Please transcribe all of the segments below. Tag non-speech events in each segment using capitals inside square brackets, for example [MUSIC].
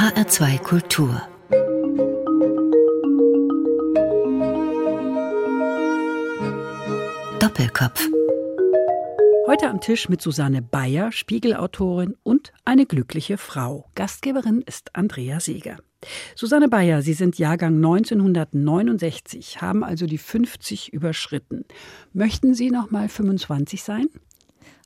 HR2 Kultur Doppelkopf Heute am Tisch mit Susanne Bayer, Spiegelautorin und eine glückliche Frau. Gastgeberin ist Andrea Seeger. Susanne Bayer, Sie sind Jahrgang 1969, haben also die 50 überschritten. Möchten Sie noch mal 25 sein?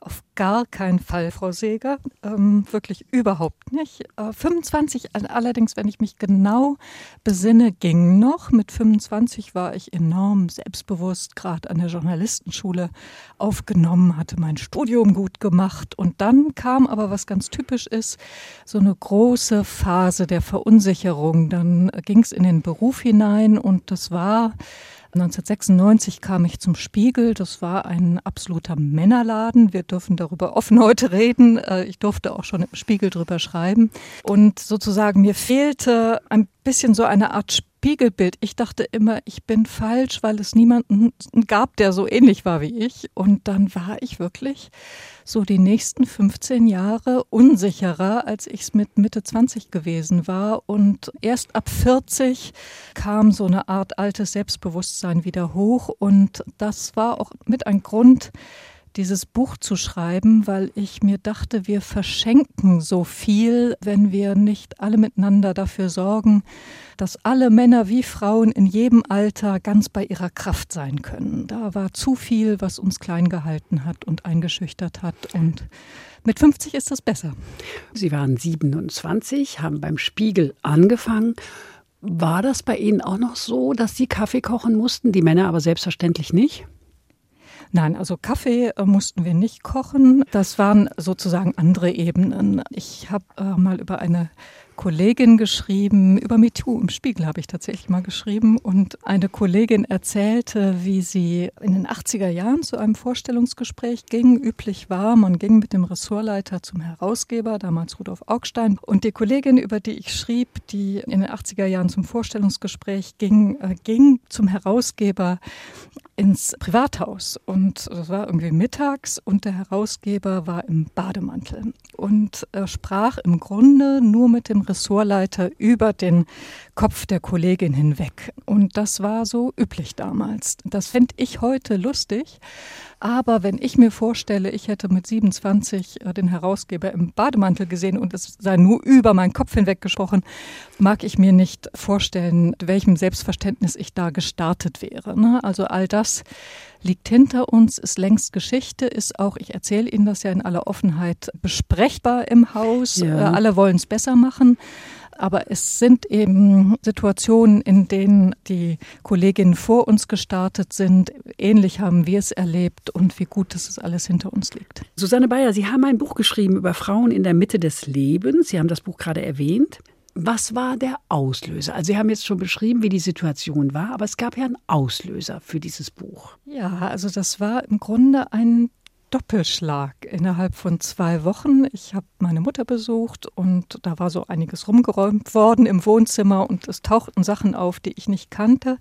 Auf gar keinen Fall, Frau Seeger. Ähm, wirklich überhaupt nicht. Äh, 25 allerdings, wenn ich mich genau besinne, ging noch. Mit 25 war ich enorm selbstbewusst, gerade an der Journalistenschule aufgenommen, hatte mein Studium gut gemacht. Und dann kam aber, was ganz typisch ist, so eine große Phase der Verunsicherung. Dann ging es in den Beruf hinein und das war 1996 kam ich zum Spiegel. Das war ein absoluter Männerladen. Wir dürfen darüber offen heute reden. Äh, ich durfte auch schon im Spiegel drüber schreiben. Und sozusagen mir fehlte ein bisschen so eine Art Spiegelbild. Ich dachte immer, ich bin falsch, weil es niemanden gab, der so ähnlich war wie ich. Und dann war ich wirklich so die nächsten 15 Jahre unsicherer, als ich es mit Mitte 20 gewesen war. Und erst ab 40 kam so eine Art altes Selbstbewusstsein wieder hoch. Und das war auch mit ein Grund, dieses Buch zu schreiben, weil ich mir dachte, wir verschenken so viel, wenn wir nicht alle miteinander dafür sorgen, dass alle Männer wie Frauen in jedem Alter ganz bei ihrer Kraft sein können. Da war zu viel, was uns klein gehalten hat und eingeschüchtert hat und mit 50 ist das besser. Sie waren 27, haben beim Spiegel angefangen. War das bei Ihnen auch noch so, dass Sie Kaffee kochen mussten, die Männer aber selbstverständlich nicht? Nein, also Kaffee äh, mussten wir nicht kochen. Das waren sozusagen andere Ebenen. Ich habe äh, mal über eine Kollegin geschrieben, über MeToo im Spiegel habe ich tatsächlich mal geschrieben. Und eine Kollegin erzählte, wie sie in den 80er Jahren zu einem Vorstellungsgespräch ging. Üblich war, man ging mit dem Ressortleiter zum Herausgeber, damals Rudolf Augstein. Und die Kollegin, über die ich schrieb, die in den 80er Jahren zum Vorstellungsgespräch ging, äh, ging zum Herausgeber ins Privathaus. Und das war irgendwie mittags und der Herausgeber war im Bademantel und äh, sprach im Grunde nur mit dem Ressortleiter über den Kopf der Kollegin hinweg. Und das war so üblich damals. Das fände ich heute lustig. Aber wenn ich mir vorstelle, ich hätte mit 27 äh, den Herausgeber im Bademantel gesehen und es sei nur über meinen Kopf hinweg gesprochen, mag ich mir nicht vorstellen, welchem Selbstverständnis ich da gestartet wäre. Ne? Also all das liegt hinter uns, ist längst Geschichte, ist auch, ich erzähle Ihnen das ja in aller Offenheit, besprechbar im Haus. Ja. Äh, alle wollen es besser machen. Aber es sind eben Situationen, in denen die Kolleginnen vor uns gestartet sind. Ähnlich haben wir es erlebt und wie gut, dass es alles hinter uns liegt. Susanne Bayer, Sie haben ein Buch geschrieben über Frauen in der Mitte des Lebens. Sie haben das Buch gerade erwähnt. Was war der Auslöser? Also Sie haben jetzt schon beschrieben, wie die Situation war, aber es gab ja einen Auslöser für dieses Buch. Ja, also das war im Grunde ein Doppelschlag innerhalb von zwei Wochen. Ich habe meine Mutter besucht und da war so einiges rumgeräumt worden im Wohnzimmer und es tauchten Sachen auf, die ich nicht kannte.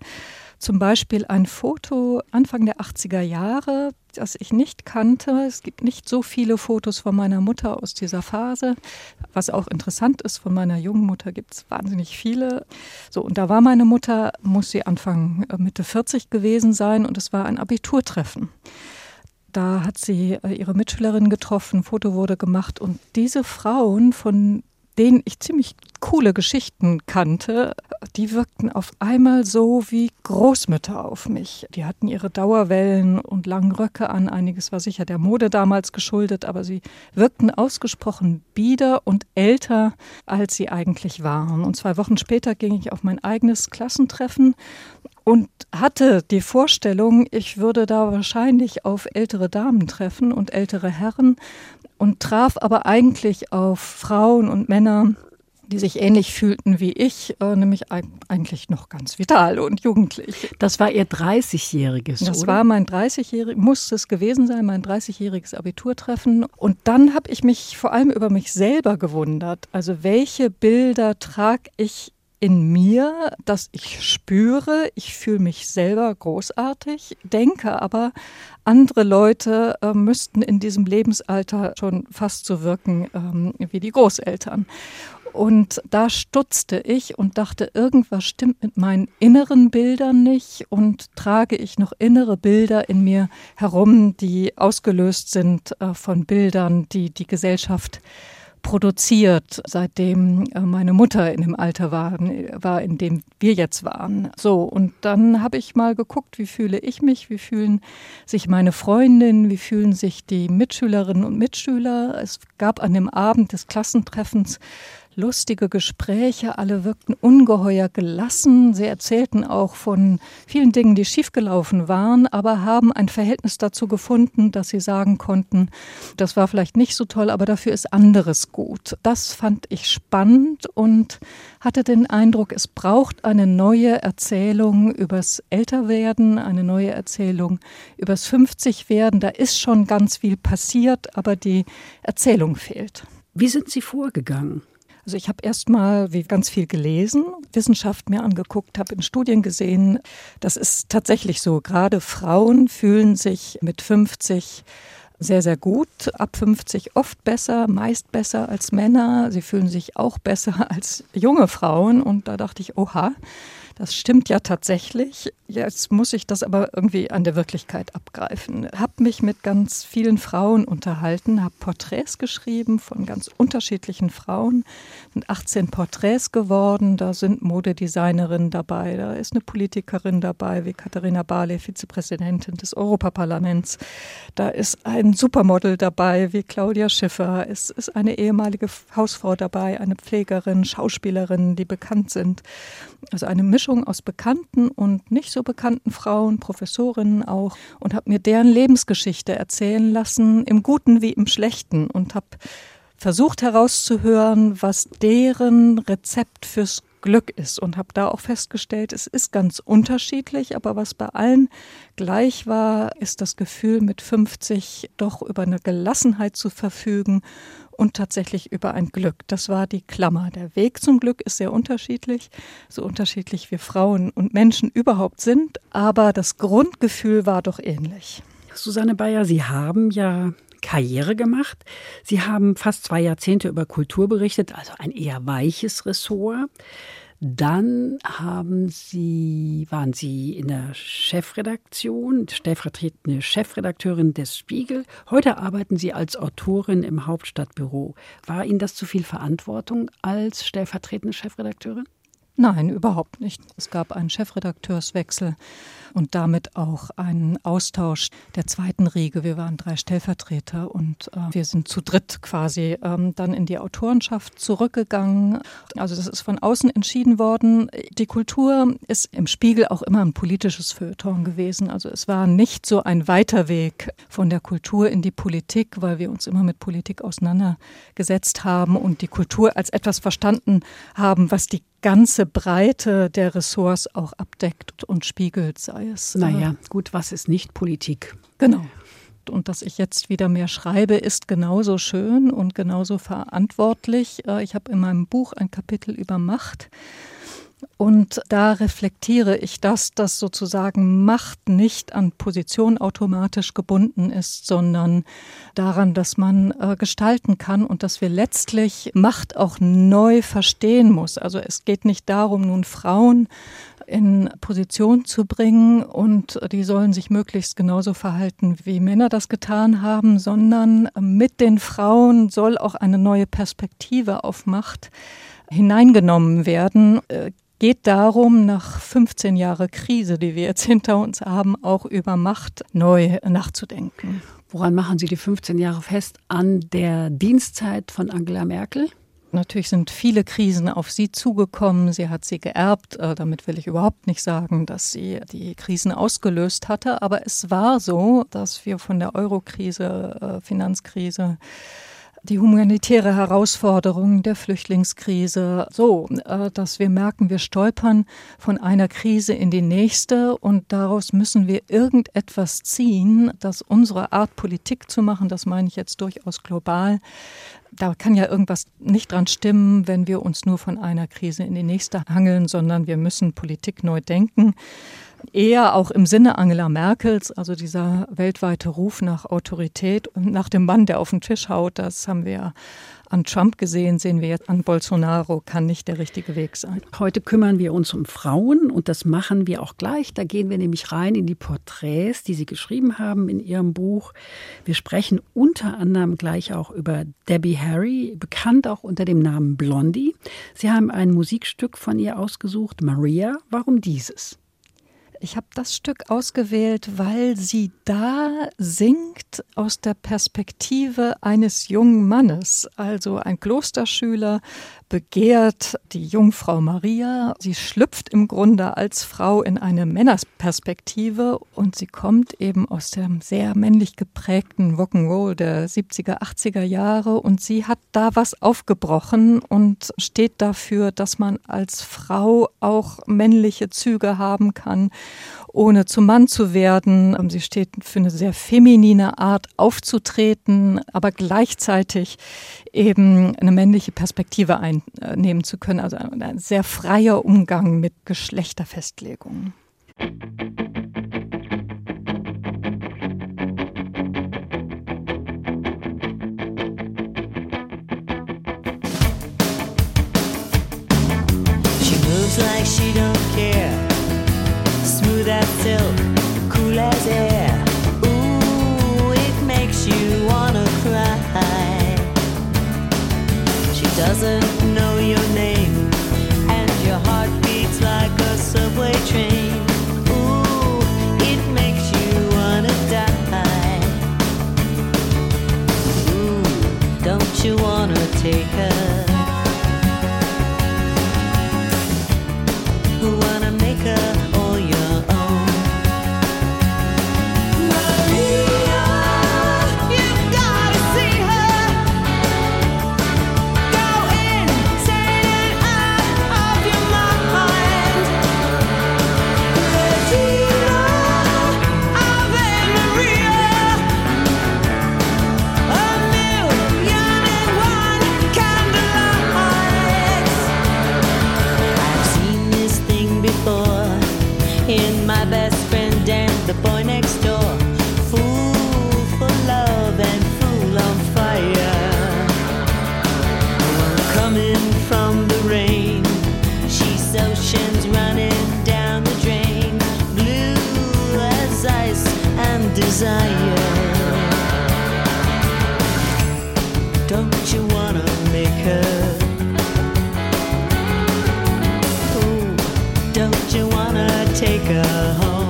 Zum Beispiel ein Foto Anfang der 80er Jahre, das ich nicht kannte. Es gibt nicht so viele Fotos von meiner Mutter aus dieser Phase. Was auch interessant ist, von meiner jungen Mutter gibt es wahnsinnig viele. So, und da war meine Mutter, muss sie Anfang äh, Mitte 40 gewesen sein und es war ein Abiturtreffen. Da hat sie äh, ihre Mitschülerin getroffen, ein Foto wurde gemacht und diese Frauen, von denen ich ziemlich coole Geschichten kannte, die wirkten auf einmal so wie Großmütter auf mich. Die hatten ihre Dauerwellen und langen Röcke an. Einiges war sicher der Mode damals geschuldet, aber sie wirkten ausgesprochen bieder und älter, als sie eigentlich waren. Und zwei Wochen später ging ich auf mein eigenes Klassentreffen und hatte die Vorstellung, ich würde da wahrscheinlich auf ältere Damen treffen und ältere Herren und traf aber eigentlich auf Frauen und Männer, die sich ähnlich fühlten wie ich, äh, nämlich eigentlich noch ganz vital und jugendlich. Das war Ihr 30-jähriges, Das war mein 30-jähriges, muss es gewesen sein, mein 30-jähriges Abiturtreffen. Und dann habe ich mich vor allem über mich selber gewundert. Also welche Bilder trage ich in mir, dass ich spüre, ich fühle mich selber großartig, denke aber, andere Leute äh, müssten in diesem Lebensalter schon fast so wirken ähm, wie die Großeltern. Und da stutzte ich und dachte, irgendwas stimmt mit meinen inneren Bildern nicht und trage ich noch innere Bilder in mir herum, die ausgelöst sind äh, von Bildern, die die Gesellschaft produziert, seitdem äh, meine Mutter in dem Alter war, war, in dem wir jetzt waren. So, und dann habe ich mal geguckt, wie fühle ich mich, wie fühlen sich meine Freundinnen, wie fühlen sich die Mitschülerinnen und Mitschüler. Es gab an dem Abend des Klassentreffens lustige Gespräche. Alle wirkten ungeheuer gelassen. Sie erzählten auch von vielen Dingen, die schiefgelaufen waren, aber haben ein Verhältnis dazu gefunden, dass sie sagen konnten, das war vielleicht nicht so toll, aber dafür ist anderes gut. Das fand ich spannend und hatte den Eindruck, es braucht eine neue Erzählung übers Älterwerden, eine neue Erzählung übers 50werden. Da ist schon ganz viel passiert, aber die Erzählung fehlt. Wie sind Sie vorgegangen? Also ich habe erst mal wie ganz viel gelesen, Wissenschaft mir angeguckt, habe in Studien gesehen, das ist tatsächlich so. Gerade Frauen fühlen sich mit 50 sehr, sehr gut. Ab 50 oft besser, meist besser als Männer. Sie fühlen sich auch besser [LAUGHS] als junge Frauen. Und da dachte ich, oha, das stimmt ja tatsächlich. Jetzt muss ich das aber irgendwie an der Wirklichkeit abgreifen. Habe mich mit ganz vielen Frauen unterhalten, habe Porträts geschrieben von ganz unterschiedlichen Frauen. Sind 18 Porträts geworden. Da sind Modedesignerinnen dabei, da ist eine Politikerin dabei, wie Katharina Barley, Vizepräsidentin des Europaparlaments. Da ist ein Supermodel dabei, wie Claudia Schiffer. Es ist eine ehemalige Hausfrau dabei, eine Pflegerin, Schauspielerin, die bekannt sind. Also eine Mischung aus bekannten und nicht so bekannten Frauen, Professorinnen auch, und habe mir deren Lebensgeschichte erzählen lassen, im Guten wie im Schlechten, und habe versucht herauszuhören, was deren Rezept fürs Glück ist und habe da auch festgestellt, es ist ganz unterschiedlich, aber was bei allen gleich war, ist das Gefühl, mit 50 doch über eine Gelassenheit zu verfügen und tatsächlich über ein Glück. Das war die Klammer. Der Weg zum Glück ist sehr unterschiedlich, so unterschiedlich wie Frauen und Menschen überhaupt sind, aber das Grundgefühl war doch ähnlich. Susanne Bayer, Sie haben ja Karriere gemacht. Sie haben fast zwei Jahrzehnte über Kultur berichtet, also ein eher weiches Ressort. Dann haben Sie, waren Sie in der Chefredaktion, stellvertretende Chefredakteurin des Spiegel. Heute arbeiten Sie als Autorin im Hauptstadtbüro. War Ihnen das zu viel Verantwortung als stellvertretende Chefredakteurin? Nein, überhaupt nicht. Es gab einen Chefredakteurswechsel und damit auch einen Austausch der zweiten Riege. Wir waren drei Stellvertreter und äh, wir sind zu dritt quasi ähm, dann in die Autorenschaft zurückgegangen. Also das ist von außen entschieden worden. Die Kultur ist im Spiegel auch immer ein politisches Feuilleton gewesen. Also es war nicht so ein weiter Weg von der Kultur in die Politik, weil wir uns immer mit Politik auseinandergesetzt haben und die Kultur als etwas verstanden haben, was die ganze Breite der Ressorts auch abdeckt und spiegelt, sei Äh, naja, gut, was ist nicht Politik? Genau. Und dass ich jetzt wieder mehr schreibe, ist genauso schön und genauso verantwortlich. Äh, ich habe in meinem Buch ein Kapitel über Macht und da reflektiere ich das, dass sozusagen Macht nicht an Position automatisch gebunden ist, sondern daran, dass man äh, gestalten kann und dass wir letztlich Macht auch neu verstehen muss. Also es geht nicht darum, nun Frauen in Position zu bringen und die sollen sich möglichst genauso verhalten, wie Männer das getan haben, sondern mit den Frauen soll auch eine neue Perspektive auf Macht hineingenommen werden. Äh, geht darum, nach 15 Jahren Krise, die wir jetzt hinter uns haben, auch über Macht neu nachzudenken. Woran machen Sie die 15 Jahre fest? An der Dienstzeit von Angela Merkel? Natürlich sind viele Krisen auf sie zugekommen. Sie hat sie geerbt. Äh, damit will ich überhaupt nicht sagen, dass sie die Krisen ausgelöst hatte. Aber es war so, dass wir von der Eurokrise, äh, Finanzkrise, die humanitäre Herausforderung der Flüchtlingskrise, so, äh, dass wir merken, wir stolpern von einer Krise in die nächste und daraus müssen wir irgendetwas ziehen, dass unsere Art Politik zu machen, das meine ich jetzt durchaus global, da kann ja irgendwas nicht dran stimmen, wenn wir uns nur von einer Krise in die nächste hangeln, sondern wir müssen Politik neu denken. Eher auch im Sinne Angela Merkels, also dieser weltweite Ruf nach Autorität und nach dem Mann, der auf den Tisch haut, das haben wir an Trump gesehen, sehen wir jetzt an Bolsonaro, kann nicht der richtige Weg sein. Heute kümmern wir uns um Frauen und das machen wir auch gleich. Da gehen wir nämlich rein in die Porträts, die Sie geschrieben haben in Ihrem Buch. Wir sprechen unter anderem gleich auch über Debbie Harry, bekannt auch unter dem Namen Blondie. Sie haben ein Musikstück von ihr ausgesucht, Maria. Warum dieses? Ich habe das Stück ausgewählt, weil sie da singt aus der Perspektive eines jungen Mannes, also ein Klosterschüler begehrt die Jungfrau Maria. Sie schlüpft im Grunde als Frau in eine Männersperspektive und sie kommt eben aus dem sehr männlich geprägten Rock'n'Roll der 70er, 80er Jahre und sie hat da was aufgebrochen und steht dafür, dass man als Frau auch männliche Züge haben kann ohne zum Mann zu werden. Ähm, sie steht für eine sehr feminine Art aufzutreten, aber gleichzeitig eben eine männliche Perspektive einnehmen zu können. Also ein sehr freier Umgang mit Geschlechterfestlegungen. She moves like she don't care. Smooth as silk, cool as air. Ooh, it makes you wanna cry. She doesn't take her home.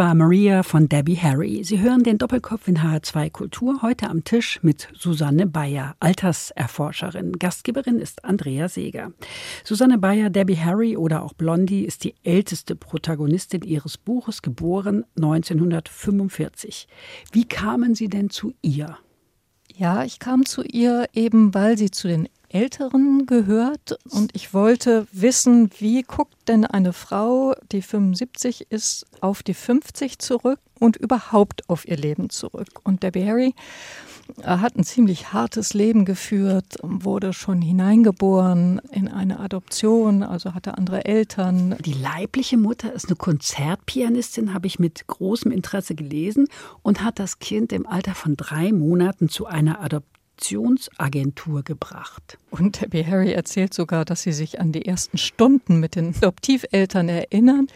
War Maria von Debbie Harry. Sie hören den Doppelkopf in HR2 Kultur heute am Tisch mit Susanne Bayer, Alterserforscherin. Gastgeberin ist Andrea Seeger. Susanne Bayer, Debbie Harry oder auch Blondie ist die älteste Protagonistin ihres Buches, geboren 1945. Wie kamen Sie denn zu ihr? Ja, ich kam zu ihr eben, weil sie zu den Älteren gehört und ich wollte wissen, wie guckt denn eine Frau, die 75 ist, auf die 50 zurück und überhaupt auf ihr Leben zurück. Und Debbie Harry äh, hat ein ziemlich hartes Leben geführt, wurde schon hineingeboren in eine Adoption, also hatte andere Eltern. Die leibliche Mutter ist eine Konzertpianistin, habe ich mit großem Interesse gelesen und hat das Kind im Alter von drei Monaten zu einer Adoption Adoptionsagentur gebracht. Und Debbie Harry erzählt sogar, dass sie sich an die ersten Stunden mit den Adoptiveltern erinnern.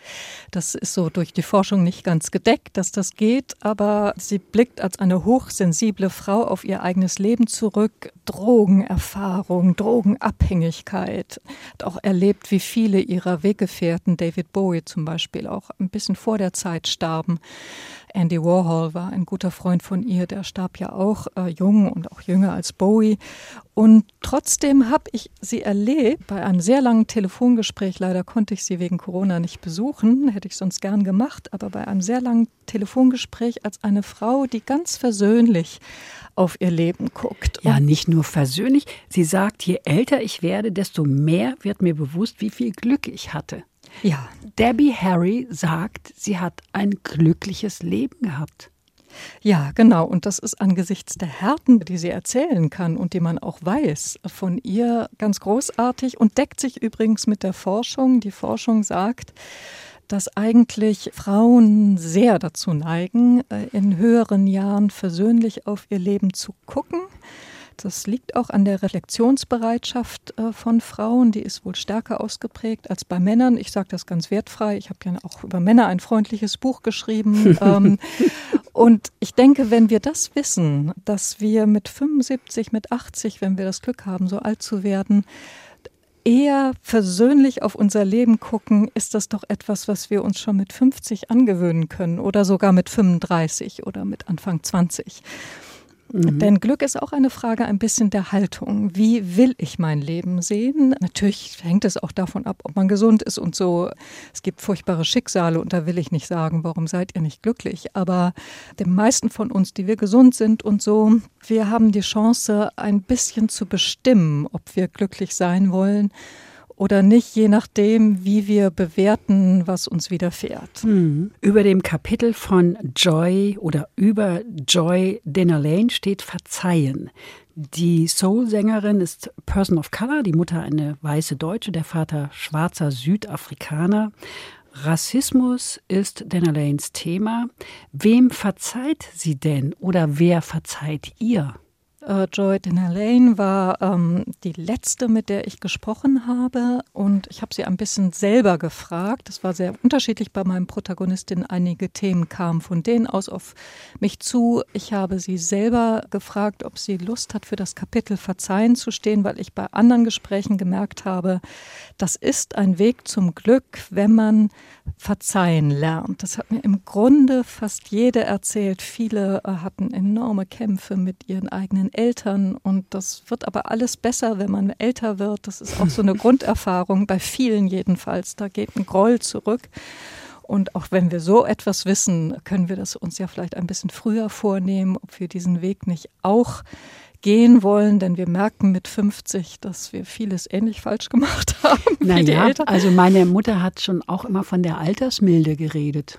Das ist so durch die Forschung nicht ganz gedeckt, dass das geht, aber sie blickt als eine hochsensible Frau auf ihr eigenes Leben zurück. Drogenerfahrung, Drogenabhängigkeit. Hat auch erlebt, wie viele ihrer Weggefährten, David Bowie zum Beispiel, auch ein bisschen vor der Zeit starben. Andy Warhol war ein guter Freund von ihr, der starb ja auch äh, jung und auch jünger als Bowie. Und trotzdem habe ich sie erlebt bei einem sehr langen Telefongespräch. Leider konnte ich sie wegen Corona nicht besuchen, hätte ich sonst gern gemacht, aber bei einem sehr langen Telefongespräch als eine Frau, die ganz versöhnlich auf ihr Leben guckt. Ja, nicht nur versöhnlich. Sie sagt, je älter ich werde, desto mehr wird mir bewusst, wie viel Glück ich hatte. Ja. Debbie Harry sagt, sie hat ein glückliches Leben gehabt. Ja, genau. Und das ist angesichts der Härten, die sie erzählen kann und die man auch weiß, von ihr ganz großartig und deckt sich übrigens mit der Forschung. Die Forschung sagt, dass eigentlich Frauen sehr dazu neigen, äh, in höheren Jahren versöhnlich auf ihr Leben zu gucken das liegt auch an der Reflexionsbereitschaft äh, von Frauen. Die ist wohl stärker ausgeprägt als bei Männern. Ich sage das ganz wertfrei. Ich habe ja auch über Männer ein freundliches Buch geschrieben. [LAUGHS] ähm, und ich denke, wenn wir das wissen, dass wir mit 75, mit 80, wenn wir das Glück haben, so alt zu werden, eher versöhnlich auf unser Leben gucken, ist das doch etwas, was wir uns schon mit 50 angewöhnen können oder sogar mit 35 oder mit Anfang 20. Mhm. Denn Glück ist auch eine Frage ein bisschen der Haltung. Wie will ich mein Leben sehen? Natürlich hängt es auch davon ab, ob man gesund ist und so. Es gibt furchtbare Schicksale und da will ich nicht sagen, warum seid ihr nicht glücklich? Aber den meisten von uns, die wir gesund sind und so, wir haben die Chance, ein bisschen zu bestimmen, ob wir glücklich sein wollen oder nicht, je nachdem, wie wir bewerten, was uns widerfährt. Mhm. Über dem Kapitel von Joy oder über Joy Dennerlane steht Verzeihen. Die Soul-Sängerin ist Person of Color, die Mutter eine weiße Deutsche, der Vater schwarzer Südafrikaner. Rassismus ist Dennerlanes Thema. Wem verzeiht sie denn oder wer verzeiht ihr? Äh, Joy Dennerlane war ähm, die letzte, mit der ich gesprochen habe. Und ich habe sie ein bisschen selber gefragt. Das war sehr unterschiedlich bei meinem Protagonistin. Einige Themen kamen von denen aus auf mich zu. Ich habe sie selber gefragt, ob sie Lust hat, für das Kapitel Verzeihen zu stehen, weil ich bei anderen Gesprächen gemerkt habe, das ist ein Weg zum Glück, wenn man verzeihen lernt. Das hat mir im Grunde fast jede erzählt. Viele äh, hatten enorme Kämpfe mit ihren eigenen Eltern und das wird aber alles besser, wenn man älter wird. Das ist auch so eine [LAUGHS] Grunderfahrung, bei vielen jedenfalls. Da geht ein Groll zurück. Und auch wenn wir so etwas wissen, können wir das uns ja vielleicht ein bisschen früher vornehmen, ob wir diesen Weg nicht auch gehen wollen, denn wir merken mit 50, dass wir vieles ähnlich falsch gemacht [LAUGHS] haben. Naja, also meine Mutter hat schon auch immer von der Altersmilde geredet.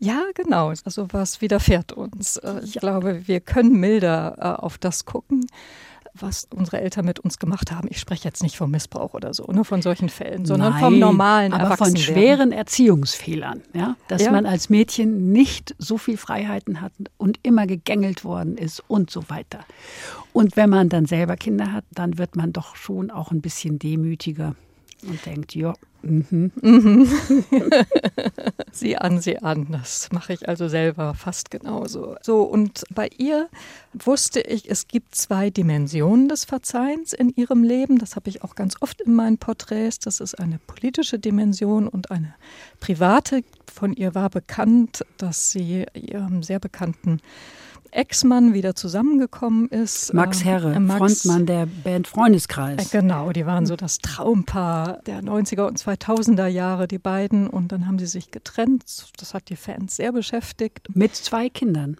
Ja, genau. Also was widerfährt uns. Äh, ich glaube, wir können milder äh, auf das gucken was unsere Eltern mit uns gemacht haben. Ich spreche jetzt nicht vom Missbrauch oder so, nur von solchen Fällen, sondern Nein, vom normalen aber von schweren Erziehungsfehlern, ja, dass ja. man als Mädchen nicht so viel Freiheiten hat und immer gegängelt worden ist und so weiter. Und wenn man dann selber Kinder hat, dann wird man doch schon auch ein bisschen demütiger und denkt, ja, Mhm. [LAUGHS] sieh an, sieh an. Das mache ich also selber fast genauso. So, und bei ihr wusste ich, es gibt zwei Dimensionen des Verzeihens in ihrem Leben. Das habe ich auch ganz oft in meinen Porträts. Das ist eine politische Dimension und eine private. Von ihr war bekannt, dass sie ihrem sehr bekannten Ex-Mann wieder zusammengekommen ist. Max äh, Herre, äh, Max, Frontmann der Band Freundeskreis. Äh, genau, die waren so das Traumpaar der 90er und 2000er Jahre, die beiden. Und dann haben sie sich getrennt. Das hat die Fans sehr beschäftigt. Mit zwei Kindern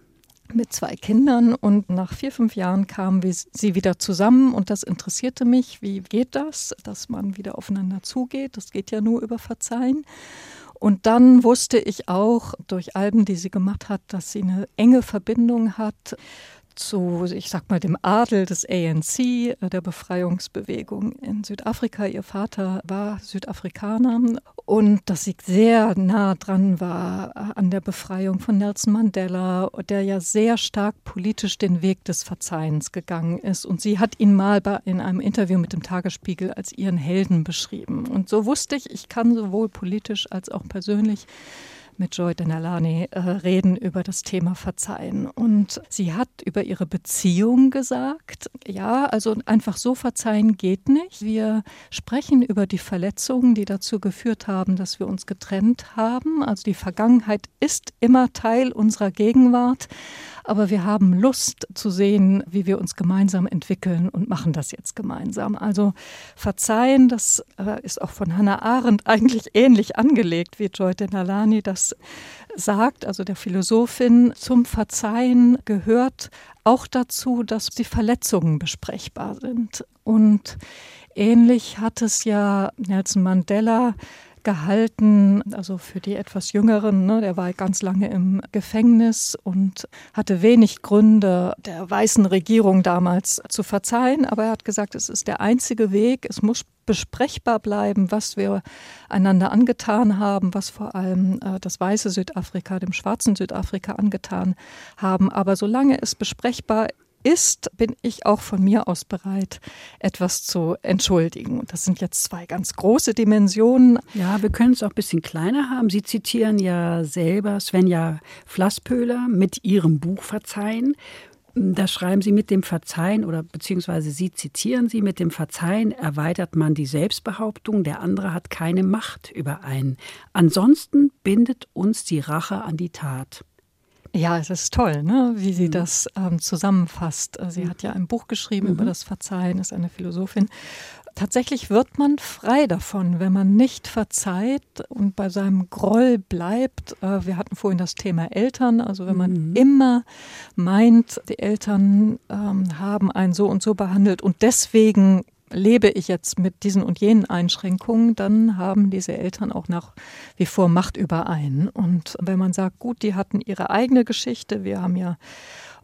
mit zwei Kindern und nach vier, fünf Jahren kamen sie wieder zusammen und das interessierte mich. Wie geht das, dass man wieder aufeinander zugeht? Das geht ja nur über Verzeihen. Und dann wusste ich auch durch Alben, die sie gemacht hat, dass sie eine enge Verbindung hat zu, ich sag mal, dem Adel des ANC, äh, der Befreiungsbewegung in Südafrika. Ihr Vater war Südafrikaner und dass sie sehr nah dran war äh, an der Befreiung von Nelson Mandela, der ja sehr stark politisch den Weg des Verzeihens gegangen ist. Und sie hat ihn mal in einem Interview mit dem Tagesspiegel als ihren Helden beschrieben. Und so wusste ich, ich kann sowohl politisch als auch persönlich mit Joy Denalani äh, reden über das Thema Verzeihen. Und sie hat über ihre Beziehung gesagt, ja, also einfach so verzeihen geht nicht. Wir sprechen über die Verletzungen, die dazu geführt haben, dass wir uns getrennt haben. Also die Vergangenheit ist immer Teil unserer Gegenwart aber wir haben Lust zu sehen, wie wir uns gemeinsam entwickeln und machen das jetzt gemeinsam. Also verzeihen, das äh, ist auch von Hannah Arendt eigentlich ähnlich angelegt, wie Joy Denalani das sagt, also der Philosophin, zum Verzeihen gehört auch dazu, dass die Verletzungen besprechbar sind. Und ähnlich hat es ja Nelson Mandela gehalten, also für die etwas Jüngeren. Ne, der war ganz lange im Gefängnis und hatte wenig Gründe, der weißen Regierung damals zu verzeihen. Aber er hat gesagt, es ist der einzige Weg. Es muss besprechbar bleiben, was wir einander angetan haben, was vor allem äh, das weiße Südafrika dem schwarzen Südafrika angetan haben. Aber solange es besprechbar ist, bin ich auch von mir aus bereit, etwas zu entschuldigen. Und das sind jetzt zwei ganz große Dimensionen. Ja, wir können es auch ein bisschen kleiner haben. Sie zitieren ja selber Svenja Flasspöhler mit ihrem Buch Verzeihen. Da schreiben Sie mit dem Verzeihen oder beziehungsweise Sie zitieren Sie mit dem Verzeihen erweitert man die Selbstbehauptung, der andere hat keine Macht über einen. Ansonsten bindet uns die Rache an die Tat. Ja, es ist toll, ne? wie sie mhm. das ähm, zusammenfasst. Äh, sie mhm. hat ja ein Buch geschrieben mhm. über das Verzeihen, ist eine Philosophin. Tatsächlich wird man frei davon, wenn man nicht verzeiht und bei seinem Groll bleibt. Äh, wir hatten vorhin das Thema Eltern, also wenn man mhm. immer meint, die Eltern ähm, haben einen so und so behandelt und deswegen lebe ich jetzt mit diesen und jenen Einschränkungen, dann haben diese Eltern auch nach wie vor Macht über einen. Und wenn man sagt, gut, die hatten ihre eigene Geschichte, wir haben ja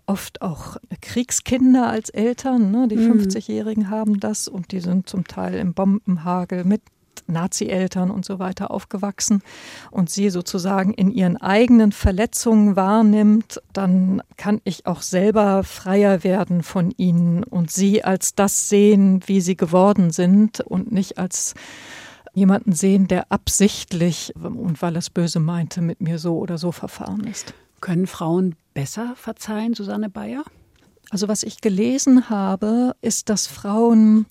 oft auch Kriegskinder als Eltern, ne? die mhm. 50-Jährigen haben das und die sind zum Teil im Bombenhagel mit Nazi-Eltern und so weiter aufgewachsen und sie sozusagen in ihren eigenen Verletzungen wahrnimmt, dann kann ich auch selber freier werden von ihnen und sie als das sehen, wie sie geworden sind und nicht als jemanden sehen, der absichtlich und weil er es böse meinte, mit mir so oder so verfahren ist. Können Frauen besser verzeihen, Susanne Bayer? Also was ich gelesen habe, ist, dass Frauen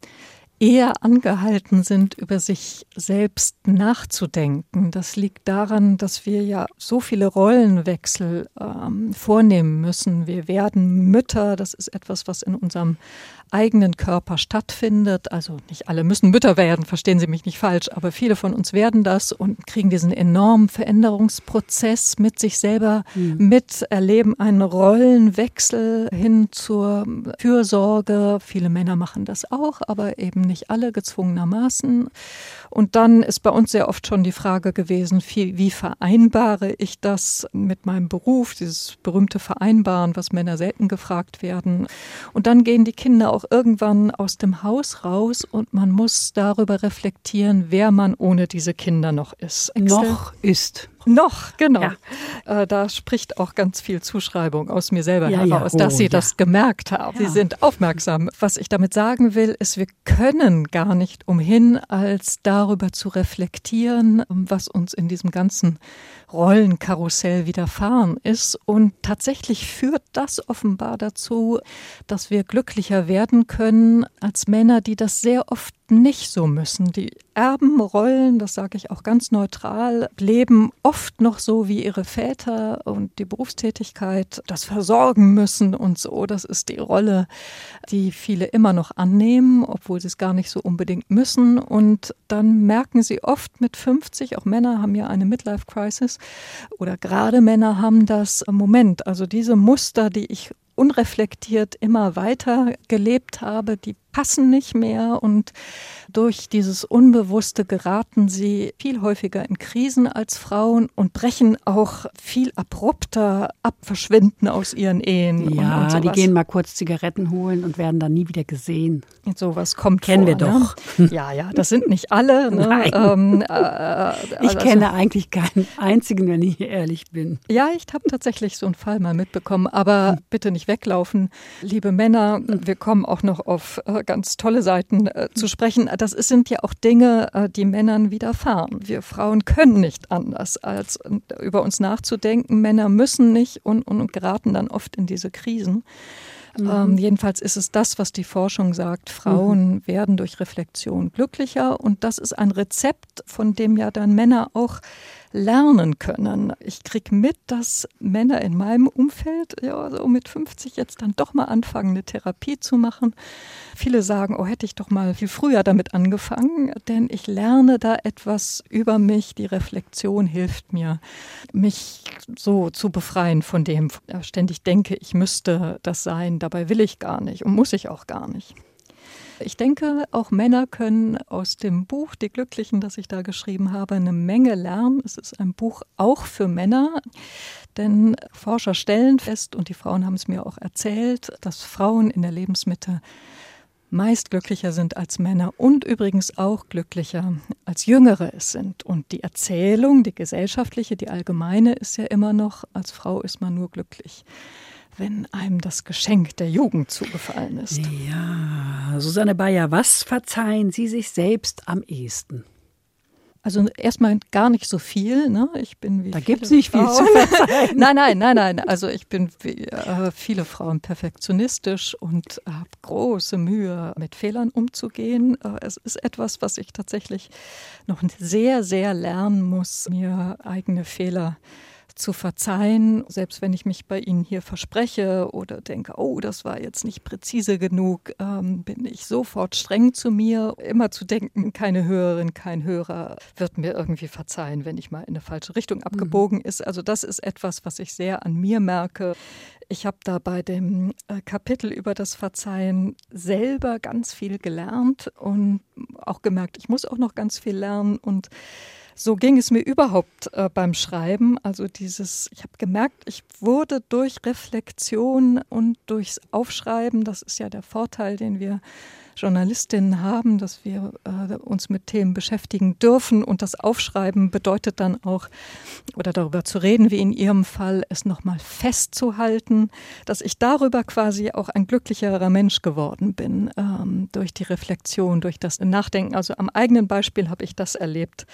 eher angehalten sind, über sich selbst nachzudenken. Das liegt daran, dass wir ja so viele Rollenwechsel ähm, vornehmen müssen. Wir werden Mütter, das ist etwas, was in unserem eigenen Körper stattfindet. Also nicht alle müssen Mütter werden, verstehen Sie mich nicht falsch, aber viele von uns werden das und kriegen diesen enormen Veränderungsprozess mit sich selber mhm. mit, erleben einen Rollenwechsel hin zur Fürsorge. Viele Männer machen das auch, aber eben nicht alle gezwungenermaßen. Und dann ist bei uns sehr oft schon die Frage gewesen, wie, wie vereinbare ich das mit meinem Beruf, dieses berühmte Vereinbaren, was Männer selten gefragt werden. Und dann gehen die Kinder auch irgendwann aus dem Haus raus und man muss darüber reflektieren, wer man ohne diese Kinder noch ist. Excel? Noch ist. Noch, genau. Ja. Äh, da spricht auch ganz viel Zuschreibung aus mir selber Ja, ja. heraus, dass Oh, Sie ja. das gemerkt haben. Ja. Sie sind aufmerksam. Was ich damit sagen will, ist, wir können gar nicht umhin, als darüber zu reflektieren, was uns in diesem ganzen Rollenkarussell widerfahren ist. Und tatsächlich führt das offenbar dazu, dass wir glücklicher werden können als Männer, die das sehr oft nicht so müssen. Die Erbenrollen, das sage ich auch ganz neutral, leben oft noch so wie ihre Väter und die Berufstätigkeit, das Versorgen müssen und so. Das ist die Rolle, die viele immer noch annehmen, obwohl sie es gar nicht so unbedingt müssen. Und dann merken sie oft mit 50, auch Männer haben ja eine Midlife-Crisis oder gerade Männer haben das Moment. Also diese Muster, die ich unreflektiert immer weiter gelebt habe, die passen nicht mehr und durch dieses Unbewusste geraten sie viel häufiger in Krisen als Frauen und brechen auch viel abrupter ab, verschwinden aus ihren Ehen. und, Ja, und die gehen mal kurz Zigaretten holen und werden dann nie wieder gesehen. Sowas kommt Kennen vor, wir Ne? doch. [LAUGHS] Ja, ja, das sind nicht alle. Ne? [LAUGHS] Ähm, äh, Ich also- kenne eigentlich keinen einzigen, wenn ich ehrlich bin. Ja, ich habe tatsächlich so einen Fall mal mitbekommen, aber bitte nicht weglaufen, liebe Männer. Wir kommen auch noch auf äh, ganz tolle Seiten äh, zu sprechen. Das sind ja auch Dinge, äh, die Männern widerfahren. Wir Frauen können nicht anders, als äh, über uns nachzudenken. Männer müssen nicht und, und, und geraten dann oft in diese Krisen. Ähm, jedenfalls ist es das, was die Forschung sagt. Frauen werden durch Reflexion glücklicher und das ist ein Rezept, von dem ja dann Männer auch lernen können. Ich kriege mit, dass Männer in meinem Umfeld ja so mit 50 jetzt dann doch mal anfangen, eine Therapie zu machen. Viele sagen, oh, hätte ich doch mal viel früher damit angefangen, denn ich lerne da etwas über mich. Die Reflexion hilft mir, mich so zu befreien von dem, ständig denke, ich müsste das sein. Dabei will ich gar nicht und muss ich auch gar nicht. Ich denke, auch Männer können aus dem Buch Die Glücklichen, das ich da geschrieben habe, eine Menge lernen. Es ist ein Buch auch für Männer, denn Forscher stellen fest, und die Frauen haben es mir auch erzählt, dass Frauen in der Lebensmitte meist glücklicher sind als Männer und übrigens auch glücklicher als Jüngere es sind. Und die Erzählung, die gesellschaftliche, die allgemeine ist ja immer noch, als Frau ist man nur glücklich, wenn einem das Geschenk der Jugend zugefallen ist. Ja, Susanne Bayer, was verzeihen Sie sich selbst am ehesten? Also erstmal gar nicht so viel. Ne? Ich bin wie Da viele gibt's nicht viel zu Frauen. [LAUGHS] nein, nein, nein, nein. Also ich bin wie äh, viele Frauen perfektionistisch und habe große Mühe, mit Fehlern umzugehen. Äh, es ist etwas, was ich tatsächlich noch sehr, sehr lernen muss, mir eigene Fehler zu verzeihen, selbst wenn ich mich bei Ihnen hier verspreche oder denke, oh, das war jetzt nicht präzise genug, ähm, bin ich sofort streng zu mir. Immer zu denken, keine Hörerin, kein Hörer wird mir irgendwie verzeihen, wenn ich mal in eine falsche Richtung abgebogen ist. Also das ist etwas, was ich sehr an mir merke. Ich habe da bei dem äh, Kapitel über das Verzeihen selber ganz viel gelernt und auch gemerkt, ich muss auch noch ganz viel lernen und so ging es mir überhaupt äh, beim Schreiben. Also dieses, ich habe gemerkt, ich wurde durch Reflexion und durchs Aufschreiben, das ist ja der Vorteil, den wir Journalistinnen haben, dass wir äh, uns mit Themen beschäftigen dürfen. Und das Aufschreiben bedeutet dann auch, oder darüber zu reden, wie in Ihrem Fall, es nochmal festzuhalten, dass ich darüber quasi auch ein glücklicherer Mensch geworden bin, ähm, durch die Reflexion, durch das Nachdenken. Also am eigenen Beispiel habe ich das erlebt,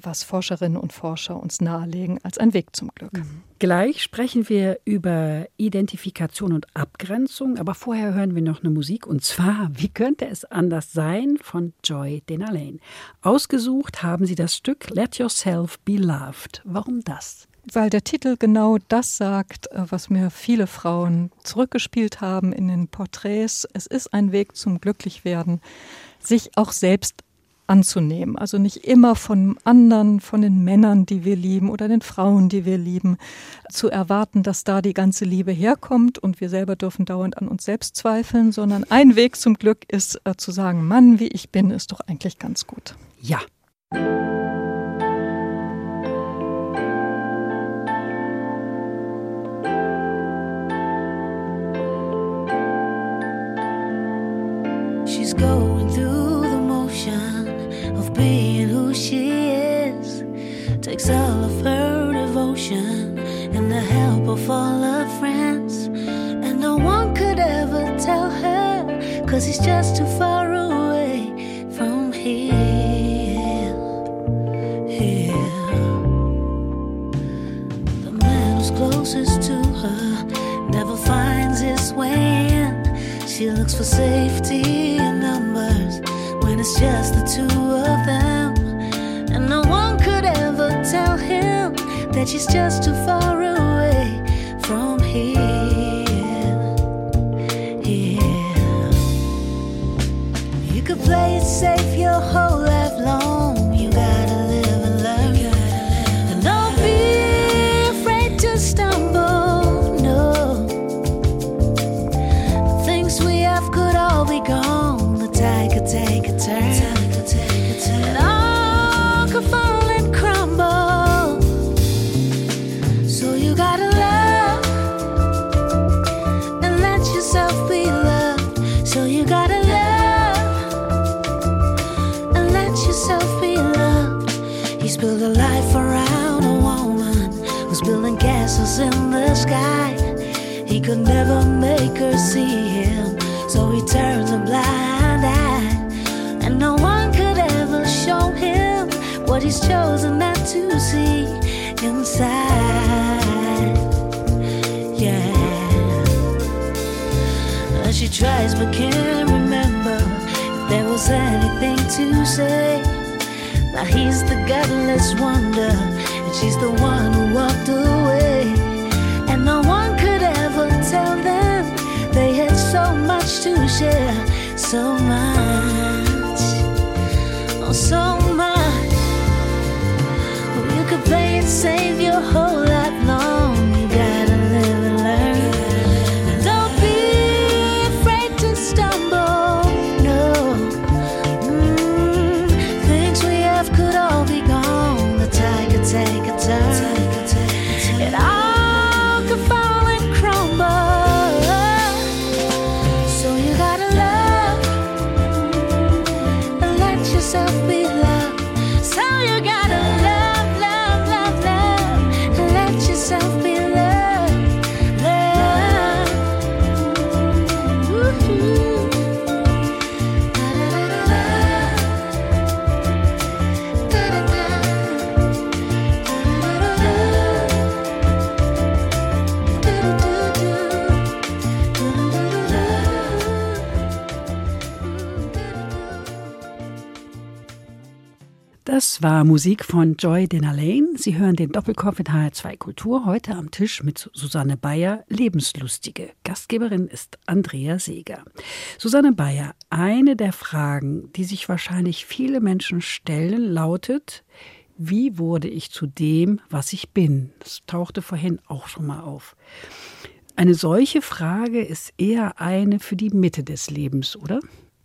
was Forscherinnen und Forscher uns nahelegen als ein Weg zum Glück. Gleich sprechen wir über Identifikation und Abgrenzung, aber vorher hören wir noch eine Musik und zwar Wie könnte es anders sein von Joy Denalaine. Ausgesucht haben sie das Stück Let Yourself Be Loved. Warum das? Weil der Titel genau das sagt, äh, was mir viele Frauen zurückgespielt haben in den Porträts. Es ist ein Weg zum Glücklichwerden, sich auch selbst anzunehmen. Also nicht immer von anderen, von den Männern, die wir lieben oder den Frauen, die wir lieben, zu erwarten, dass da die ganze Liebe herkommt und wir selber dürfen dauernd an uns selbst zweifeln, sondern ein Weg zum Glück ist äh, zu sagen, Mann, wie ich bin, ist doch eigentlich ganz gut. Ja. She's going Takes all of her devotion and the help of all her friends. And no one could ever tell her, cause he's just too far away from here. Here. The man who's closest to her never finds his way in. She looks for safety in numbers when it's just the two of them. That she's just too far away from here. Here. You could play it safe your whole life long. Chosen not to see inside. Yeah. Uh, She tries but can't remember if there was anything to say. Now he's the godless wonder, and she's the one who walked away. And no one could ever tell them they had so much to share, so much, oh, so play it safe your whole life long. You gotta live and learn. Don't be afraid to stumble. No. Mm, things we have could all be gone. The tide could take a turn. It all could fall and crumble. So you gotta love and let yourself be loved. So you gotta Das war Musik von Joy Denalain. Sie hören den Doppelkopf in HR2 Kultur heute am Tisch mit Susanne Bayer, Lebenslustige. Gastgeberin ist Andrea Seeger. Susanne Bayer, eine der Fragen, die sich wahrscheinlich viele Menschen stellen, lautet, wie wurde ich zu dem, was ich bin? Das tauchte vorhin auch schon mal auf. Eine solche Frage ist eher eine für die Mitte des Lebens, oder?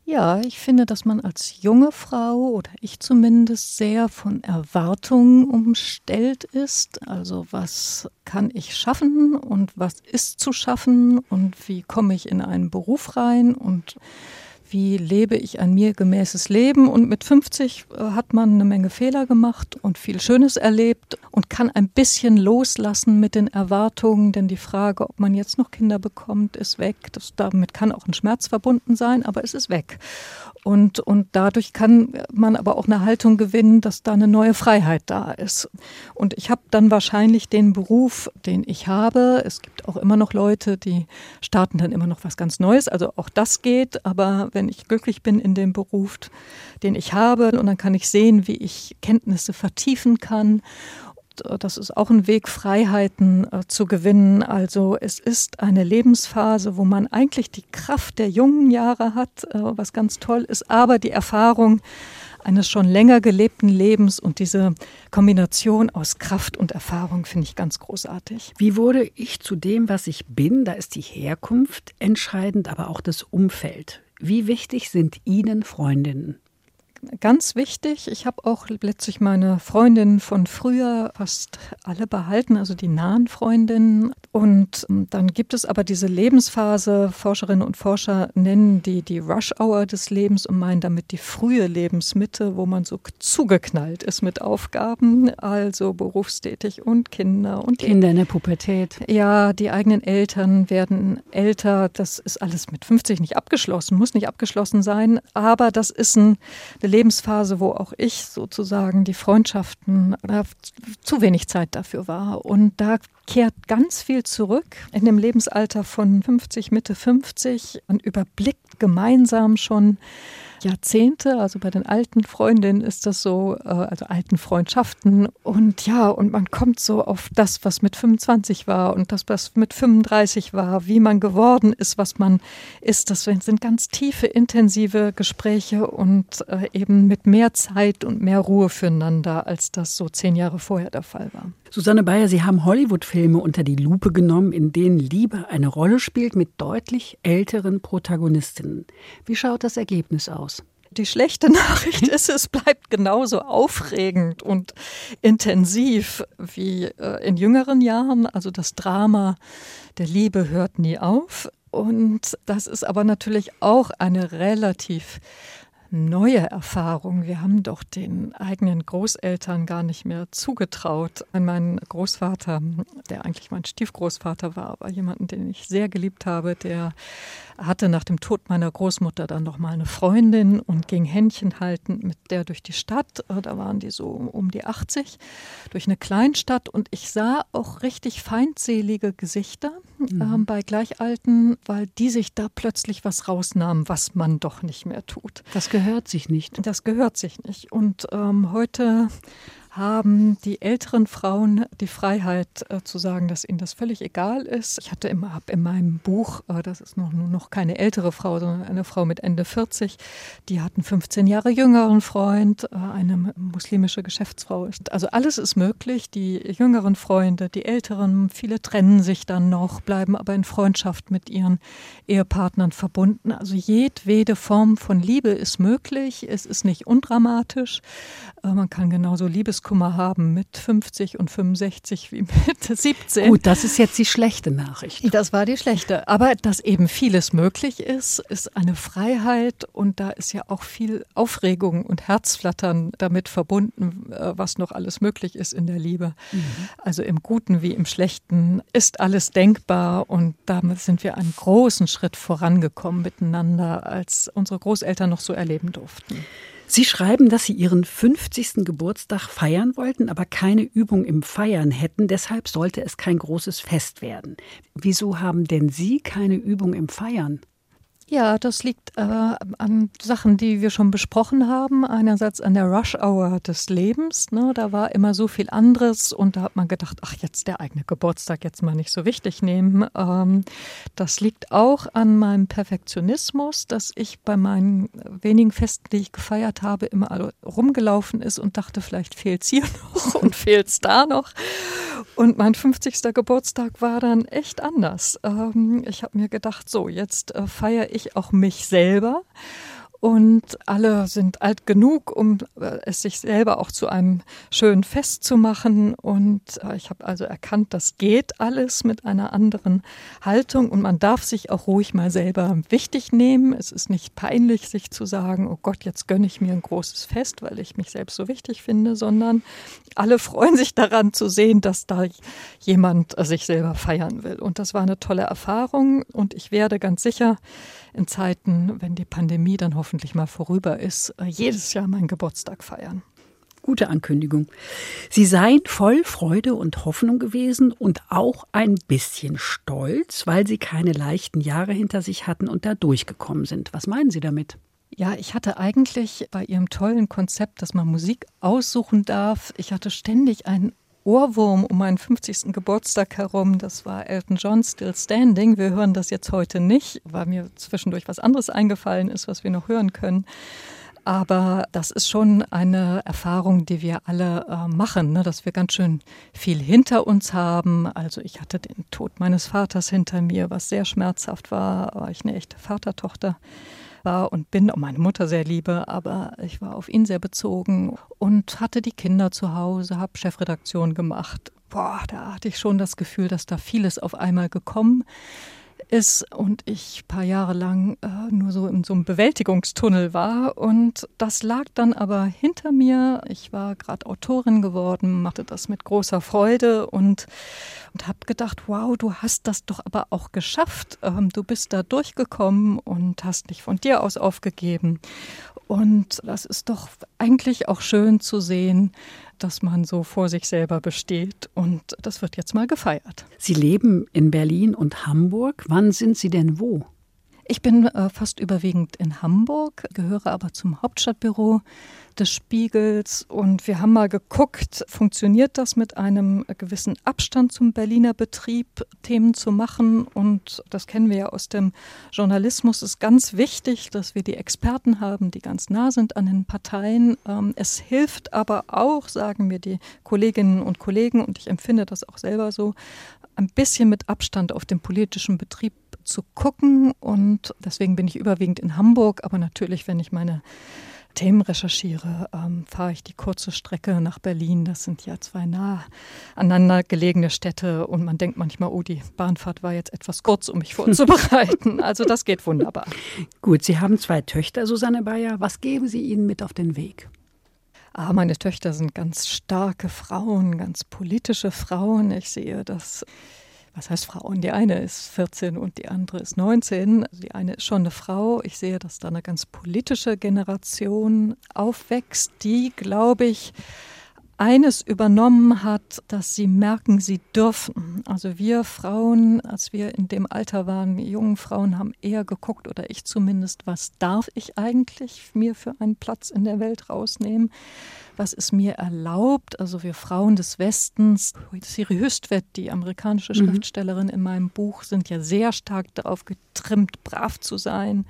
Ja, ich finde, dass man als junge Frau oder ich zumindest sehr von Erwartungen umstellt ist. Also was kann ich schaffen und was ist zu schaffen und wie komme ich in einen Beruf rein und wie lebe ich ein mir gemäßes Leben. Und mit 50 äh, hat man eine Menge Fehler gemacht und viel Schönes erlebt und kann ein bisschen loslassen mit den Erwartungen, denn die Frage, ob man jetzt noch Kinder bekommt, ist weg. Das, damit kann auch ein Schmerz verbunden sein, aber es ist weg. Und, und dadurch kann man aber auch eine Haltung gewinnen, dass da eine neue Freiheit da ist. Und ich habe dann wahrscheinlich den Beruf, den ich habe. Es gibt auch immer noch Leute, die starten dann immer noch was ganz Neues. Also auch das geht. Aber wenn ich glücklich bin in dem Beruf, den ich habe, und dann kann ich sehen, wie ich Kenntnisse vertiefen kann das ist auch ein Weg, Freiheiten äh, zu gewinnen. Also es ist eine Lebensphase, wo man eigentlich die Kraft der jungen Jahre hat, äh, was ganz toll ist, aber die Erfahrung eines schon länger gelebten Lebens und diese Kombination aus Kraft und Erfahrung finde ich ganz großartig. Wie wurde ich zu dem, was ich bin? Da ist die Herkunft entscheidend, aber auch das Umfeld. Wie wichtig sind Ihnen Freundinnen? Ganz wichtig. Ich habe auch letztlich meine Freundinnen von früher fast alle behalten, also die nahen Freundinnen. Und ähm, dann gibt es aber diese Lebensphase, Forscherinnen und Forscher nennen die die Rush Hour des Lebens und meinen damit die frühe Lebensmitte, wo man so zugeknallt ist mit Aufgaben, also berufstätig und Kinder und Kinder in der Pubertät. Ja, die eigenen Eltern werden älter. Das ist alles mit 50 nicht abgeschlossen, muss nicht abgeschlossen sein. Aber das ist ein, eine Lebensphase, wo auch ich sozusagen die Freundschaften äh, zu wenig Zeit dafür war. Und da kehrt ganz viel zurück in dem Lebensalter von 50, Mitte 50 und überblickt gemeinsam schon Jahrzehnte. Also bei den alten Freundinnen ist das so, äh, also alten Freundschaften. Und ja, und man kommt so auf das, was mit 25 war und das, was mit 35 war, wie man geworden ist, was man ist. Das sind ganz tiefe, intensive Gespräche und äh, eben mit mehr Zeit und mehr Ruhe füreinander, als das so zehn Jahre vorher der Fall war. Susanne Bayer, Sie haben Hollywood-Filme unter die Lupe genommen, in denen Liebe eine Rolle spielt mit deutlich älteren Protagonistinnen. Wie schaut das Ergebnis aus? Die schlechte Nachricht ist, es bleibt genauso aufregend und intensiv wie äh, in jüngeren Jahren. Also das Drama der Liebe hört nie auf. Und das ist aber natürlich auch eine relativ neue Erfahrung. Wir haben doch den eigenen Großeltern gar nicht mehr zugetraut. Mein Großvater, der eigentlich mein Stiefgroßvater war, aber jemanden, den ich sehr geliebt habe, der hatte nach dem Tod meiner Großmutter dann noch mal eine Freundin und ging Händchen haltend mit der durch die Stadt. Äh, da waren die so um die 80 durch eine Kleinstadt und ich sah auch richtig feindselige Gesichter mhm. äh, bei Gleichalten, weil die sich da plötzlich was rausnahmen, was man doch nicht mehr tut. Das gehört sich nicht. Das gehört sich nicht. Und ähm, heute haben die älteren Frauen die Freiheit äh, zu sagen, dass ihnen das völlig egal ist. Ich hatte immer hab in meinem Buch, äh, das ist noch, noch keine ältere Frau, sondern eine Frau mit Ende 40, die hat einen 15 Jahre jüngeren Freund, äh, eine muslimische Geschäftsfrau. Also alles ist möglich. Die jüngeren Freunde, die älteren, viele trennen sich dann noch, bleiben aber in Freundschaft mit ihren Ehepartnern verbunden. Also jedwede Form von Liebe ist möglich. Es ist nicht undramatisch. Äh, man kann genauso Liebes Liebeskummer haben mit 50 und 65 wie mit [LAUGHS] 17. Gut, das ist jetzt die schlechte Nachricht. Das war die schlechte. Aber dass eben vieles möglich ist, ist eine Freiheit und da ist ja auch viel Aufregung und Herzflattern damit verbunden, äh, was noch alles möglich ist in der Liebe. Mhm. Also im Guten wie im Schlechten ist alles denkbar und damit sind wir einen großen Schritt vorangekommen miteinander, als unsere Großeltern noch so erleben durften. Sie schreiben, dass Sie Ihren 50. Geburtstag feiern wollten, aber keine Übung im Feiern hätten. Deshalb sollte es kein großes Fest werden. Wieso haben denn Sie keine Übung im Feiern? Ja, das liegt äh, an Sachen, die wir schon besprochen haben. Einerseits an der Rush-Hour des Lebens. Ne? Da war immer so viel anderes und da hat man gedacht, ach, jetzt der eigene Geburtstag jetzt mal nicht so wichtig nehmen. Ähm, das liegt auch an meinem Perfektionismus, dass ich bei meinen wenigen Festen, die ich gefeiert habe, immer rumgelaufen ist und dachte, vielleicht fehlt es hier [LAUGHS] noch und fehlt es da noch. Und mein 50. Geburtstag war dann echt anders. Ähm, ich habe mir gedacht, so, jetzt äh, feiere ich auch mich selber und alle sind alt genug, um äh, es sich selber auch zu einem schönen Fest zu machen. Und äh, ich habe also erkannt, das geht alles mit einer anderen Haltung und man darf sich auch ruhig mal selber wichtig nehmen. Es ist nicht peinlich, sich zu sagen, oh Gott, jetzt gönne ich mir ein großes Fest, weil ich mich selbst so wichtig finde, sondern alle freuen sich daran zu sehen, dass da jemand äh, sich selber feiern will. Und das war eine tolle Erfahrung und ich werde ganz sicher in Zeiten, wenn die Pandemie dann hoffentlich mal vorüber ist, äh, jedes Jahr meinen Geburtstag feiern. Gute Ankündigung. Sie seien voll Freude und Hoffnung gewesen und auch ein bisschen stolz, weil Sie keine leichten Jahre hinter sich hatten und da durchgekommen sind. Was meinen Sie damit? Ja, ich hatte eigentlich bei Ihrem tollen Konzept, dass man Musik aussuchen darf, ich hatte ständig einen Ohrwurm um meinen 50. Geburtstag herum. Das war Elton John Still Standing. Wir hören das jetzt heute nicht, weil mir zwischendurch was anderes eingefallen ist, was wir noch hören können. Aber das ist schon eine Erfahrung, die wir alle äh, machen, ne? dass wir ganz schön viel hinter uns haben. Also ich hatte den Tod meines Vaters hinter mir, was sehr schmerzhaft war. War ich eine echte Vatertochter war und bin auch meine Mutter sehr liebe, aber ich war auf ihn sehr bezogen und hatte die Kinder zu Hause, habe Chefredaktion gemacht. Boah, da hatte ich schon das Gefühl, dass da vieles auf einmal gekommen ist und ich ein paar Jahre lang äh, nur so in so einem Bewältigungstunnel war. Und das lag dann aber hinter mir. Ich war gerade Autorin geworden, machte das mit großer Freude und, und habe gedacht, wow, du hast das doch aber auch geschafft. Ähm, du bist da durchgekommen und hast dich von dir aus aufgegeben. Und das ist doch eigentlich auch schön zu sehen, dass man so vor sich selber besteht. Und das wird jetzt mal gefeiert. Sie leben in Berlin und Hamburg. Wann sind Sie denn wo? Ich bin äh, fast überwiegend in Hamburg, gehöre aber zum Hauptstadtbüro des Spiegels. Und wir haben mal geguckt, funktioniert das mit einem gewissen Abstand zum Berliner Betrieb, Themen zu machen? Und das kennen wir ja aus dem Journalismus, ist ganz wichtig, dass wir die Experten haben, die ganz nah sind an den Parteien. Ähm, es hilft aber auch, sagen mir die Kolleginnen und Kollegen und ich empfinde das auch selber so, ein bisschen mit Abstand auf den politischen Betrieb zu gucken. Und deswegen bin ich überwiegend in Hamburg. Aber natürlich, wenn ich meine Themen recherchiere, ähm, fahre ich die kurze Strecke nach Berlin. Das sind ja zwei nah aneinander gelegene Städte und man denkt manchmal, oh, die Bahnfahrt war jetzt etwas kurz, um mich [LAUGHS] vorzubereiten. also das geht wunderbar. Gut, Sie haben zwei Töchter, Susanne Bayer. Was geben Sie ihnen mit auf den Weg? Ah, meine Töchter sind ganz starke Frauen, ganz politische Frauen. Ich sehe das was heißt Frauen? Die eine ist 14 und die andere ist 19. Also die eine ist schon eine Frau. Ich sehe, dass da eine ganz politische Generation aufwächst, die, glaube ich, eines übernommen hat, dass sie merken, sie dürfen. Also wir Frauen, als wir in dem Alter waren, jungen Frauen haben eher geguckt, oder ich zumindest, was darf ich eigentlich mir für einen Platz in der Welt rausnehmen? Was ist mir erlaubt? Also wir Frauen des Westens, Siri Hüstvedt, die amerikanische mhm. Schriftstellerin in meinem Buch, sind ja sehr stark darauf getrimmt, brav zu sein,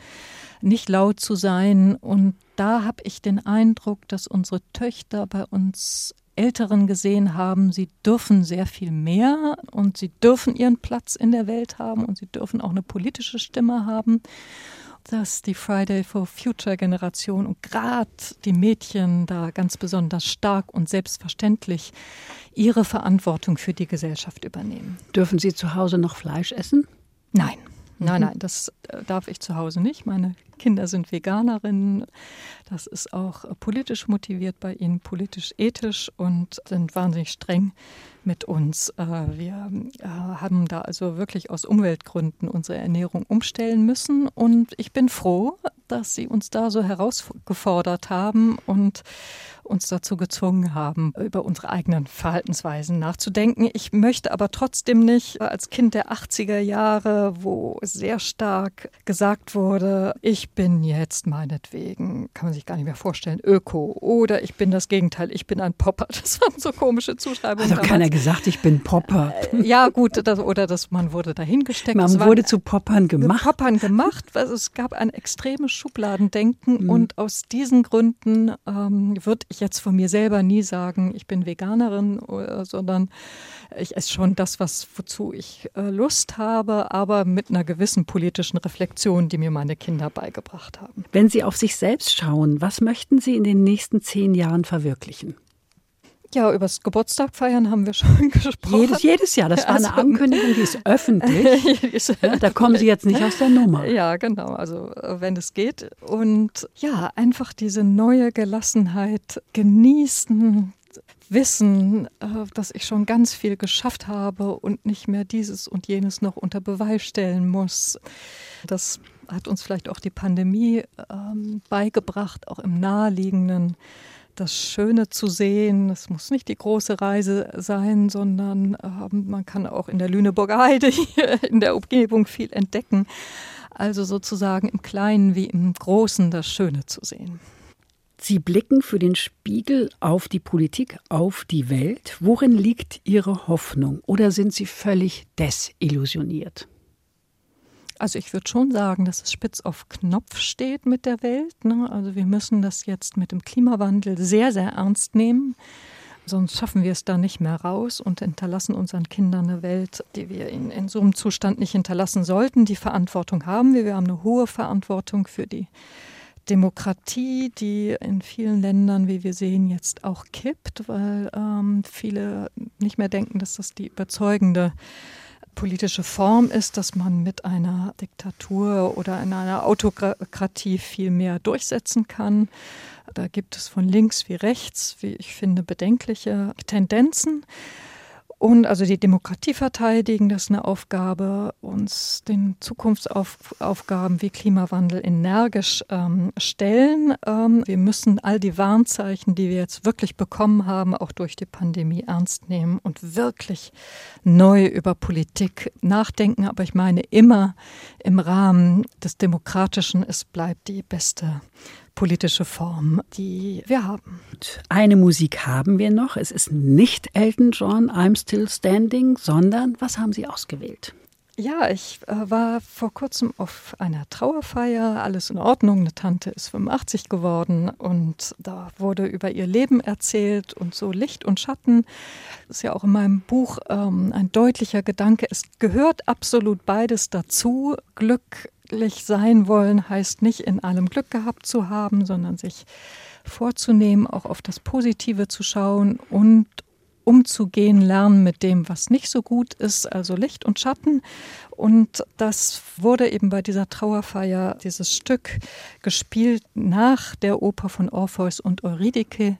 nicht laut zu sein. Und da habe ich den Eindruck, dass unsere Töchter bei uns Älteren gesehen haben, sie dürfen sehr viel mehr und sie dürfen ihren Platz in der Welt haben und sie dürfen auch eine politische Stimme haben. Dass die Friday for Future Generation und gerade die Mädchen da ganz besonders stark und selbstverständlich ihre Verantwortung für die Gesellschaft übernehmen. Dürfen Sie zu Hause noch Fleisch essen? Nein. Nein, mhm. nein, das äh, darf ich zu Hause nicht. Meine Kinder sind Veganerinnen. Das ist auch äh, politisch motiviert bei ihnen, politisch ethisch und sind wahnsinnig streng mit uns. Äh, wir haben da also wirklich aus Umweltgründen unsere Ernährung umstellen müssen. Und ich bin froh, dass sie uns da so herausgefordert haben und uns dazu gezwungen haben, über unsere eigenen Verhaltensweisen nachzudenken. Ich möchte aber trotzdem nicht als Kind der 80er Jahre, wo sehr stark gesagt wurde, ich bin jetzt meinetwegen, kann man sich gar nicht mehr vorstellen, Öko oder ich bin das Gegenteil, ich bin ein Popper. [LAUGHS] Das waren so komische Zuschreibungen. Hat doch keiner gesagt, ich bin Popper. Äh, ja, gut, das, oder dass man wurde dahingesteckt. Man wurde zu Poppern gemacht. Poppern gemacht. Also es gab ein extremes Schubladendenken mhm. und aus diesen Gründen ähm, wird ich jetzt von mir selber nie sagen, ich bin Veganerin, oder, sondern ich esse schon das, was, wozu ich äh, Lust habe, aber mit einer gewissen politischen Reflexion, die mir meine Kinder beigebracht haben. Wenn Sie auf sich selbst schauen, was möchten Sie in den nächsten zehn Jahren verwirklichen? Ja, über das Geburtstagfeiern haben wir schon [LAUGHS] gesprochen. Jedes, jedes Jahr. Das war eine also, Ankündigung, die ist öffentlich. [LAUGHS] ja, da kommen Sie jetzt nicht aus der Nummer. Ja, genau. Also, äh, wenn es geht. Und ja, einfach diese neue Gelassenheit genießen, wissen, äh, dass ich schon ganz viel geschafft habe und nicht mehr dieses und jenes noch unter Beweis stellen muss. Das hat uns vielleicht auch die Pandemie ähm, beigebracht, auch im naheliegenden das Schöne zu sehen. Es muss nicht die große Reise sein, sondern äh, man kann auch in der Lüneburger Heide [LAUGHS] hier in der Umgebung viel entdecken. Also sozusagen im Kleinen wie im Großen das Schöne zu sehen. Sie blicken für den Spiegel auf die Politik, auf die Welt. Worin liegt Ihre Hoffnung? Oder sind Sie völlig desillusioniert? Also ich würde schon sagen, dass es spitz auf Knopf steht mit der Welt. Ne? Also wir müssen das jetzt mit dem Klimawandel sehr, sehr ernst nehmen. Sonst schaffen wir es da nicht mehr raus und hinterlassen unseren Kindern eine Welt, die wir ihnen in so einem Zustand nicht hinterlassen sollten. Die Verantwortung haben wir. Wir haben eine hohe Verantwortung für die Demokratie, die in vielen Ländern, wie wir sehen, jetzt auch kippt, weil ähm, viele nicht mehr denken, dass das die überzeugende politische Form ist, dass man mit einer Diktatur oder in einer Autokratie viel mehr durchsetzen kann. Da gibt es von links wie rechts, wie ich finde, bedenkliche Tendenzen. Und also die Demokratie verteidigen, das ist eine Aufgabe, uns den Zukunftsaufgaben wie Klimawandel energisch ähm, stellen. Ähm, wir müssen all die Warnzeichen, die wir jetzt wirklich bekommen haben, auch durch die Pandemie ernst nehmen und wirklich neu über Politik nachdenken. Aber ich meine immer im Rahmen des Demokratischen, es bleibt die beste politische Form, die wir haben. Eine Musik haben wir noch. Es ist nicht Elton John, I'm Still Standing, sondern was haben Sie ausgewählt? Ja, ich äh, war vor kurzem auf einer Trauerfeier, alles in Ordnung. Eine Tante ist 85 geworden und da wurde über ihr Leben erzählt und so Licht und Schatten. Das ist ja auch in meinem Buch ähm, ein deutlicher Gedanke. Es gehört absolut beides dazu. Glück glücklich sein wollen heißt nicht in allem Glück gehabt zu haben, sondern sich vorzunehmen, auch auf das Positive zu schauen und umzugehen lernen mit dem, was nicht so gut ist, also Licht und Schatten. Und das wurde eben bei dieser Trauerfeier, dieses Stück gespielt nach der Oper von Orpheus und Eurydike.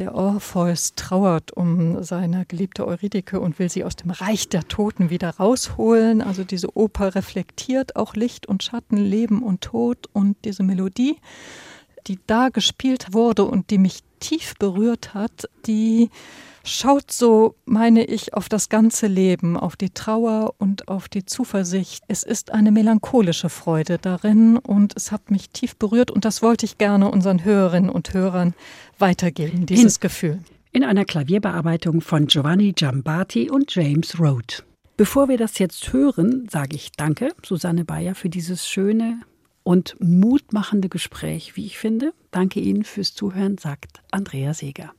Der Orpheus trauert um seine geliebte Eurydike und will sie aus dem Reich der Toten wieder rausholen. Also diese Oper reflektiert auch Licht und Schatten, Leben und Tod und diese Melodie, die da gespielt wurde und die mich tief berührt hat, die schaut so, meine ich, auf das ganze Leben, auf die Trauer und auf die Zuversicht. Es ist eine melancholische Freude darin und es hat mich tief berührt und das wollte ich gerne unseren Hörerinnen und Hörern weitergeben, dieses in, Gefühl. In einer Klavierbearbeitung von Giovanni Giambati und James Road. Bevor wir das jetzt hören, sage ich Danke, Susanne Bayer, für dieses schöne und mutmachende Gespräch, wie ich finde. Danke Ihnen fürs Zuhören, sagt Andrea Seeger.